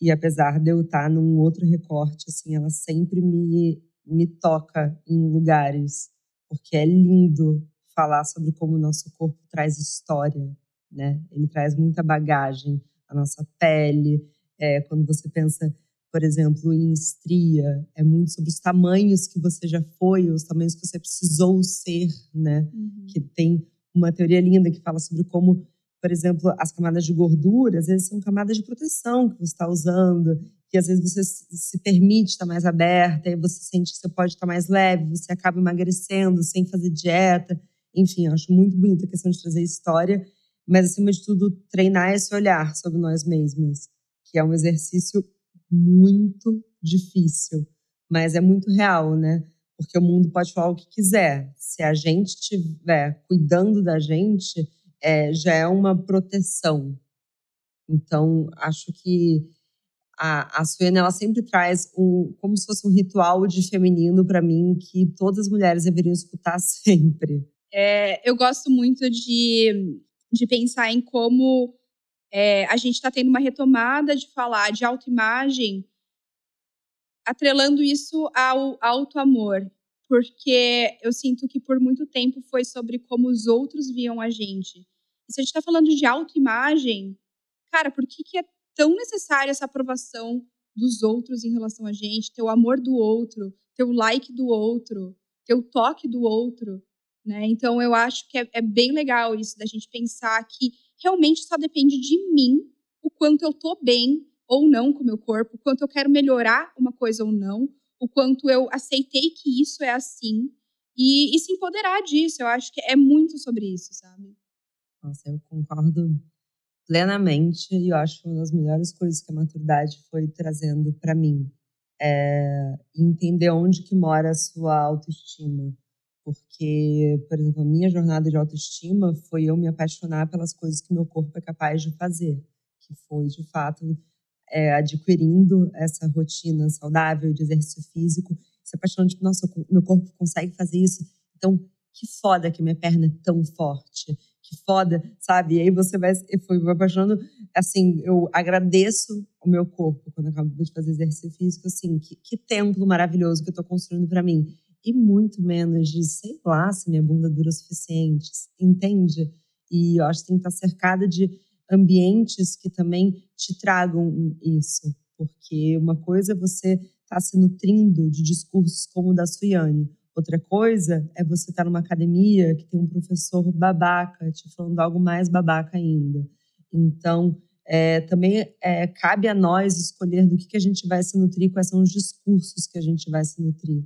E apesar de eu estar num outro recorte, assim, ela sempre me, me toca em lugares, porque é lindo falar sobre como o nosso corpo traz história, né? Ele traz muita bagagem, a nossa pele. É, quando você pensa, por exemplo, em estria, é muito sobre os tamanhos que você já foi, os tamanhos que você precisou ser, né? Uhum. Que tem uma teoria linda que fala sobre como, por exemplo, as camadas de gordura, às vezes são camadas de proteção que você está usando, que às vezes você se permite estar mais aberta, e você sente que você pode estar mais leve, você acaba emagrecendo sem fazer dieta. Enfim, eu acho muito bonita a questão de trazer história mas acima de tudo treinar esse olhar sobre nós mesmos, que é um exercício muito difícil, mas é muito real, né? Porque o mundo pode falar o que quiser. Se a gente estiver cuidando da gente, é, já é uma proteção. Então, acho que a, a Suena, ela sempre traz um, como se fosse um ritual de feminino para mim que todas as mulheres deveriam escutar [LAUGHS] sempre. É, eu gosto muito de de pensar em como é, a gente está tendo uma retomada de falar de autoimagem, atrelando isso ao auto-amor. Porque eu sinto que por muito tempo foi sobre como os outros viam a gente. E se a gente está falando de autoimagem, cara, por que, que é tão necessária essa aprovação dos outros em relação a gente, ter o amor do outro, ter o like do outro, ter o toque do outro? Né? Então, eu acho que é, é bem legal isso da gente pensar que realmente só depende de mim o quanto eu tô bem ou não com o meu corpo, o quanto eu quero melhorar uma coisa ou não, o quanto eu aceitei que isso é assim e, e se empoderar disso. Eu acho que é muito sobre isso, sabe? Nossa, eu concordo plenamente e eu acho uma das melhores coisas que a maturidade foi trazendo para mim é entender onde que mora a sua autoestima porque, por exemplo, a minha jornada de autoestima foi eu me apaixonar pelas coisas que meu corpo é capaz de fazer, que foi, de fato, é, adquirindo essa rotina saudável de exercício físico, se apaixonando, tipo, nossa, meu corpo consegue fazer isso, então que foda que minha perna é tão forte, que foda, sabe? E aí você vai, eu fui me apaixonando, assim, eu agradeço o meu corpo quando acabo de fazer exercício físico, assim, que, que templo maravilhoso que eu tô construindo para mim e muito menos de, sei lá, se minha bunda dura o suficiente, entende? E eu acho que tem que estar cercada de ambientes que também te tragam isso, porque uma coisa é você estar tá se nutrindo de discursos como o da Suiane, outra coisa é você estar tá numa academia que tem um professor babaca te falando algo mais babaca ainda. Então, é, também é, cabe a nós escolher do que, que a gente vai se nutrir, quais são os discursos que a gente vai se nutrir.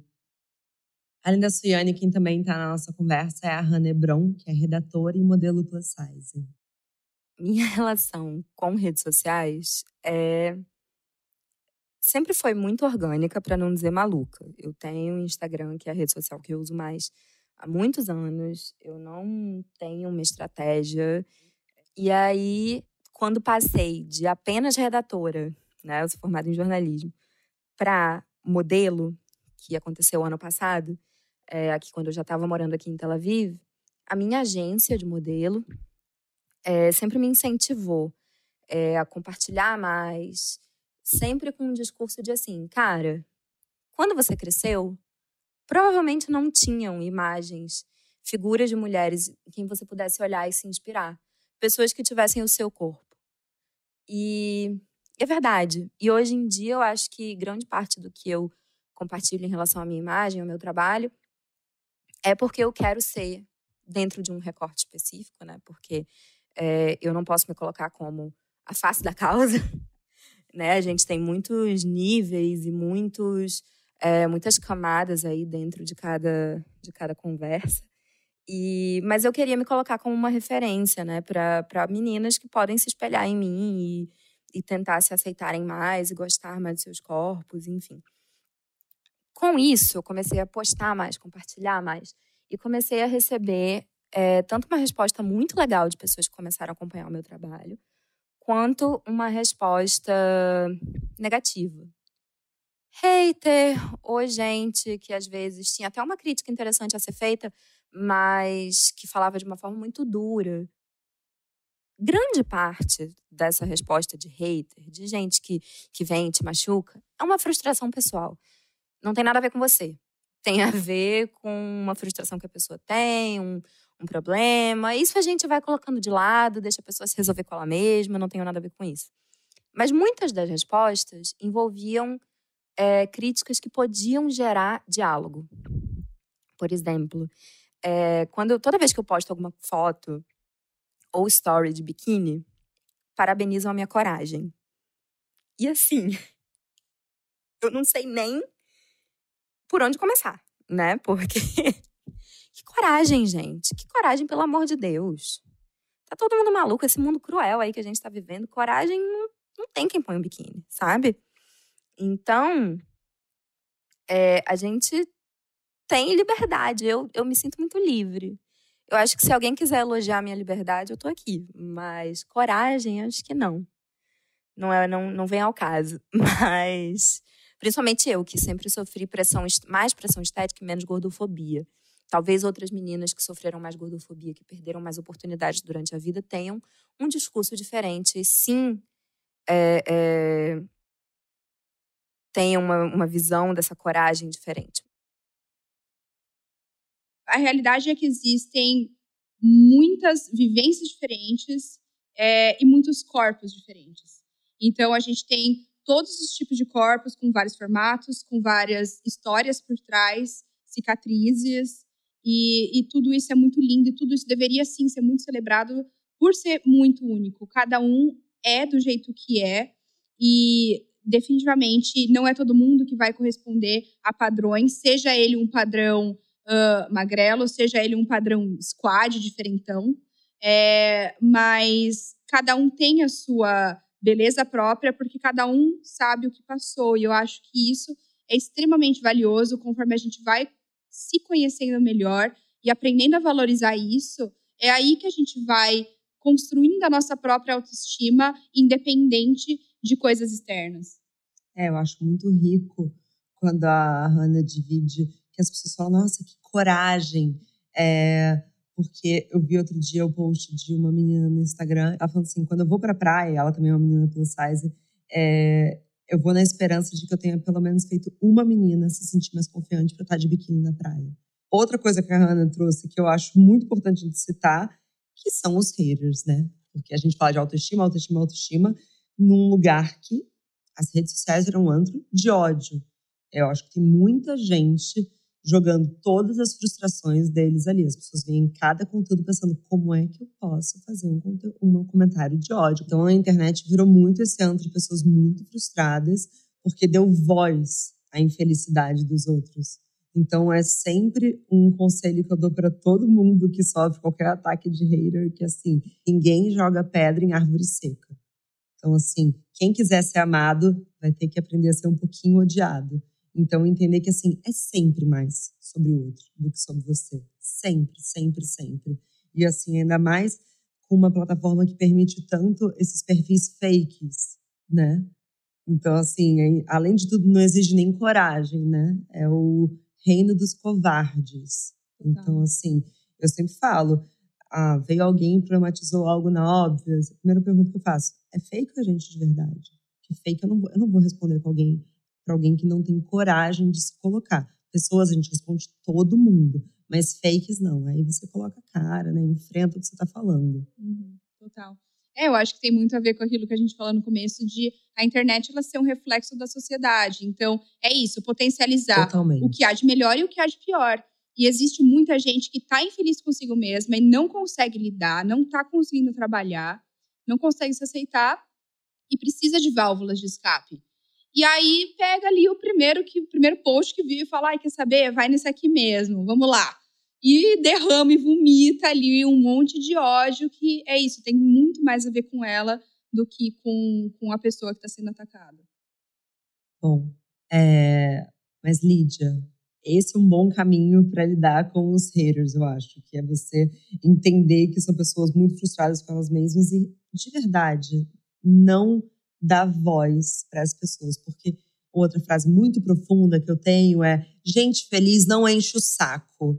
Além da Suiane, quem também está na nossa conversa é a Hannah Hebron, que é redatora e modelo plus size. Minha [LAUGHS] relação com redes sociais é sempre foi muito orgânica, para não dizer maluca. Eu tenho Instagram, que é a rede social que eu uso mais há muitos anos. Eu não tenho uma estratégia. E aí, quando passei de apenas redatora, né, eu sou formada em jornalismo, para modelo, que aconteceu ano passado, é, aqui quando eu já estava morando aqui em Tel Aviv, a minha agência de modelo é, sempre me incentivou é, a compartilhar mais, sempre com um discurso de assim, cara, quando você cresceu, provavelmente não tinham imagens figuras de mulheres em quem você pudesse olhar e se inspirar. Pessoas que tivessem o seu corpo. E é verdade. E hoje em dia eu acho que grande parte do que eu compartilho em relação à minha imagem, ao meu trabalho, é porque eu quero ser dentro de um recorte específico, né? Porque é, eu não posso me colocar como a face da causa, [LAUGHS] né? A gente tem muitos níveis e muitos, é, muitas camadas aí dentro de cada, de cada conversa. E, mas eu queria me colocar como uma referência, né, para meninas que podem se espelhar em mim e, e tentar se aceitarem mais e gostar mais de seus corpos, enfim. Com isso, eu comecei a postar mais, compartilhar mais e comecei a receber é, tanto uma resposta muito legal de pessoas que começaram a acompanhar o meu trabalho, quanto uma resposta negativa. Hater, ou gente que às vezes tinha até uma crítica interessante a ser feita, mas que falava de uma forma muito dura. Grande parte dessa resposta de hater, de gente que, que vem e te machuca, é uma frustração pessoal. Não tem nada a ver com você. Tem a ver com uma frustração que a pessoa tem, um, um problema. Isso a gente vai colocando de lado, deixa a pessoa se resolver com ela mesma, não tenho nada a ver com isso. Mas muitas das respostas envolviam é, críticas que podiam gerar diálogo. Por exemplo, é, quando toda vez que eu posto alguma foto ou story de biquíni, parabenizam a minha coragem. E assim, [LAUGHS] eu não sei nem por onde começar, né? Porque [LAUGHS] Que coragem, gente. Que coragem, pelo amor de Deus. Tá todo mundo maluco, esse mundo cruel aí que a gente tá vivendo. Coragem não, tem quem põe um biquíni, sabe? Então, é, a gente tem liberdade. Eu, eu me sinto muito livre. Eu acho que se alguém quiser elogiar minha liberdade, eu tô aqui. Mas coragem, acho que não. Não, é, não, não vem ao caso. [LAUGHS] Mas, principalmente eu, que sempre sofri pressão, mais pressão estética e menos gordofobia. Talvez outras meninas que sofreram mais gordofobia, que perderam mais oportunidades durante a vida, tenham um discurso diferente. E sim, é, é, tenham uma, uma visão dessa coragem diferente. A realidade é que existem muitas vivências diferentes é, e muitos corpos diferentes. Então, a gente tem todos os tipos de corpos, com vários formatos, com várias histórias por trás, cicatrizes, e, e tudo isso é muito lindo e tudo isso deveria sim ser muito celebrado por ser muito único. Cada um é do jeito que é e definitivamente não é todo mundo que vai corresponder a padrões, seja ele um padrão uh, magrelo, seja ele um padrão squad, diferentão. É, mas cada um tem a sua beleza própria, porque cada um sabe o que passou. E eu acho que isso é extremamente valioso conforme a gente vai se conhecendo melhor e aprendendo a valorizar isso, é aí que a gente vai construindo a nossa própria autoestima, independente de coisas externas. É, eu acho muito rico quando a Hannah divide que as pessoas falam, nossa, que coragem. É, porque eu vi outro dia o post de uma menina no Instagram, ela falando assim, quando eu vou pra praia, ela também é uma menina plus size, é, eu vou na esperança de que eu tenha pelo menos feito uma menina se sentir mais confiante para estar de biquíni na praia. Outra coisa que a Hannah trouxe que eu acho muito importante de citar, que são os haters, né? Porque a gente fala de autoestima, autoestima, autoestima, num lugar que as redes sociais eram um antro de ódio. Eu acho que tem muita gente jogando todas as frustrações deles ali. As pessoas veem cada conteúdo pensando como é que eu posso fazer um, um comentário de ódio. Então a internet virou muito esse antro de pessoas muito frustradas porque deu voz à infelicidade dos outros. Então é sempre um conselho que eu dou para todo mundo que sofre qualquer ataque de hater, que assim, ninguém joga pedra em árvore seca. Então assim, quem quiser ser amado vai ter que aprender a ser um pouquinho odiado. Então, entender que, assim, é sempre mais sobre o outro do que sobre você. Sempre, sempre, sempre. E, assim, ainda mais com uma plataforma que permite tanto esses perfis fakes, né? Então, assim, além de tudo, não exige nem coragem, né? É o reino dos covardes. Então, assim, eu sempre falo, ah, veio alguém e problematizou algo na óbvia, a primeira pergunta que eu faço, é fake ou é gente de verdade? Que fake eu não vou, eu não vou responder com alguém para alguém que não tem coragem de se colocar. Pessoas, a gente responde todo mundo, Mas fakes não. Aí você coloca a cara, né? Enfrenta o que você está falando. Uhum, total. É, eu acho que tem muito a ver com aquilo que a gente falou no começo de a internet ela ser um reflexo da sociedade. Então, é isso, potencializar Totalmente. o que há de melhor e o que há de pior. E existe muita gente que está infeliz consigo mesma e não consegue lidar, não está conseguindo trabalhar, não consegue se aceitar e precisa de válvulas de escape. E aí pega ali o primeiro que o primeiro post que viu e fala: "Ai, quer saber? Vai nesse aqui mesmo. Vamos lá." E derrama e vomita ali um monte de ódio que é isso, tem muito mais a ver com ela do que com, com a pessoa que está sendo atacada. Bom, é... mas Lídia, esse é um bom caminho para lidar com os haters, eu acho, que é você entender que são pessoas muito frustradas com elas mesmas e, de verdade, não dar voz para as pessoas, porque outra frase muito profunda que eu tenho é: gente feliz não enche o saco.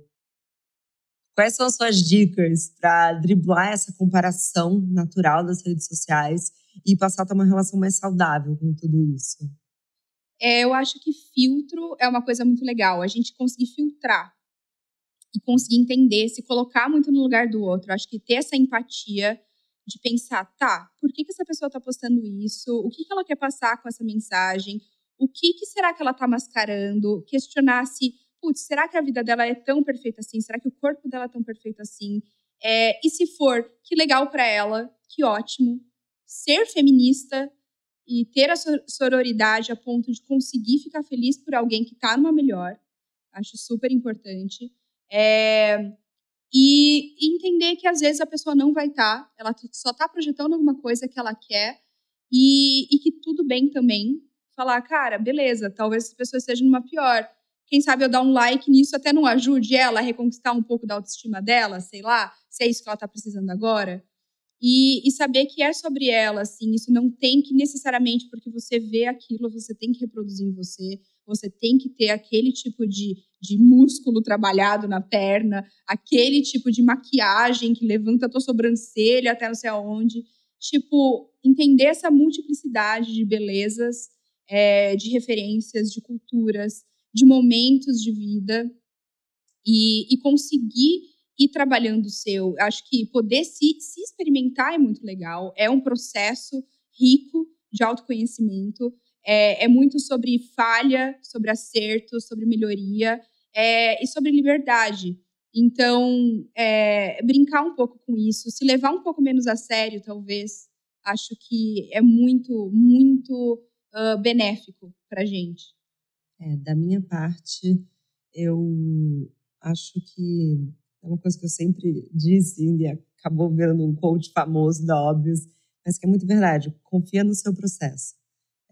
Quais são as suas dicas para driblar essa comparação natural das redes sociais e passar a ter uma relação mais saudável com tudo isso? É, eu acho que filtro é uma coisa muito legal. A gente conseguir filtrar e conseguir entender, se colocar muito no lugar do outro. Acho que ter essa empatia de pensar, tá, por que, que essa pessoa está postando isso? O que, que ela quer passar com essa mensagem? O que, que será que ela está mascarando? Questionar se putz, será que a vida dela é tão perfeita assim? Será que o corpo dela é tão perfeito assim? É, e se for, que legal para ela, que ótimo. Ser feminista e ter a sororidade a ponto de conseguir ficar feliz por alguém que está numa melhor, acho super importante. É, e entender que às vezes a pessoa não vai estar, tá, ela só está projetando alguma coisa que ela quer e, e que tudo bem também falar, cara, beleza, talvez essa pessoa esteja numa pior, quem sabe eu dar um like nisso até não ajude ela a reconquistar um pouco da autoestima dela, sei lá, se é isso que ela está precisando agora. E, e, saber que é sobre ela, assim, isso não tem que necessariamente porque você vê aquilo, você tem que reproduzir em você, você tem que ter aquele tipo de, de músculo trabalhado na perna, aquele tipo de maquiagem que levanta a tua sobrancelha até não sei aonde. Tipo, entender essa multiplicidade de belezas, é, de referências, de culturas, de momentos de vida e, e conseguir ir trabalhando o seu. Acho que poder se, se experimentar é muito legal, é um processo rico de autoconhecimento, é, é muito sobre falha, sobre acerto, sobre melhoria é, e sobre liberdade. Então, é, brincar um pouco com isso, se levar um pouco menos a sério, talvez, acho que é muito, muito uh, benéfico para gente. É, da minha parte, eu acho que é uma coisa que eu sempre disse e acabou virando um coach famoso da Óbvios, mas que é muito verdade. Confia no seu processo.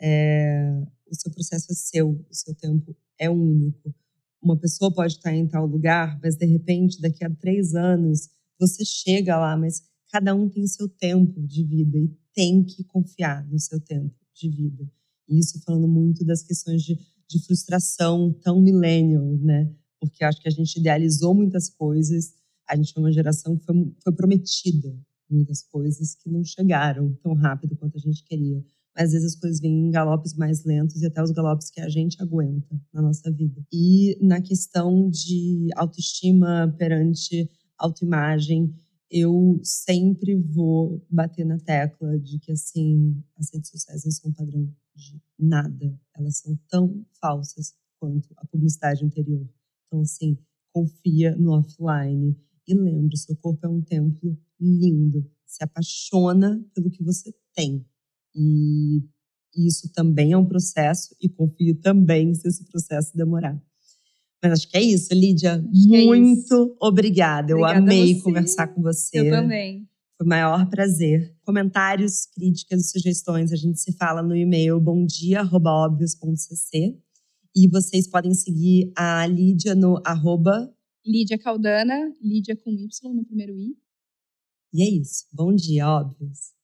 É, o seu processo é seu, o seu tempo é único. Uma pessoa pode estar em tal lugar, mas de repente, daqui a três anos, você chega lá, mas cada um tem o seu tempo de vida e tem que confiar no seu tempo de vida. Isso falando muito das questões de de frustração tão millennial, né? Porque acho que a gente idealizou muitas coisas, a gente foi uma geração que foi, foi prometida muitas coisas que não chegaram tão rápido quanto a gente queria. Às vezes as coisas vêm em galopes mais lentos e até os galopes que a gente aguenta na nossa vida. E na questão de autoestima perante autoimagem, eu sempre vou bater na tecla de que assim as redes sociais não são padrão de nada. Elas são tão falsas quanto a publicidade anterior. Então, assim, confia no offline e lembre, seu corpo é um templo lindo. Se apaixona pelo que você tem. E isso também é um processo e confie também se esse processo demorar. Mas acho que é isso, Lídia. Acho muito é obrigada. Eu amei conversar com você. Eu também. Foi o maior prazer. Comentários, críticas e sugestões, a gente se fala no e-mail bomdia.obvios.cc. E vocês podem seguir a Lídia no arroba... Lídia Caldana, Lídia com Y no primeiro I. E é isso. Bom dia, óbvios.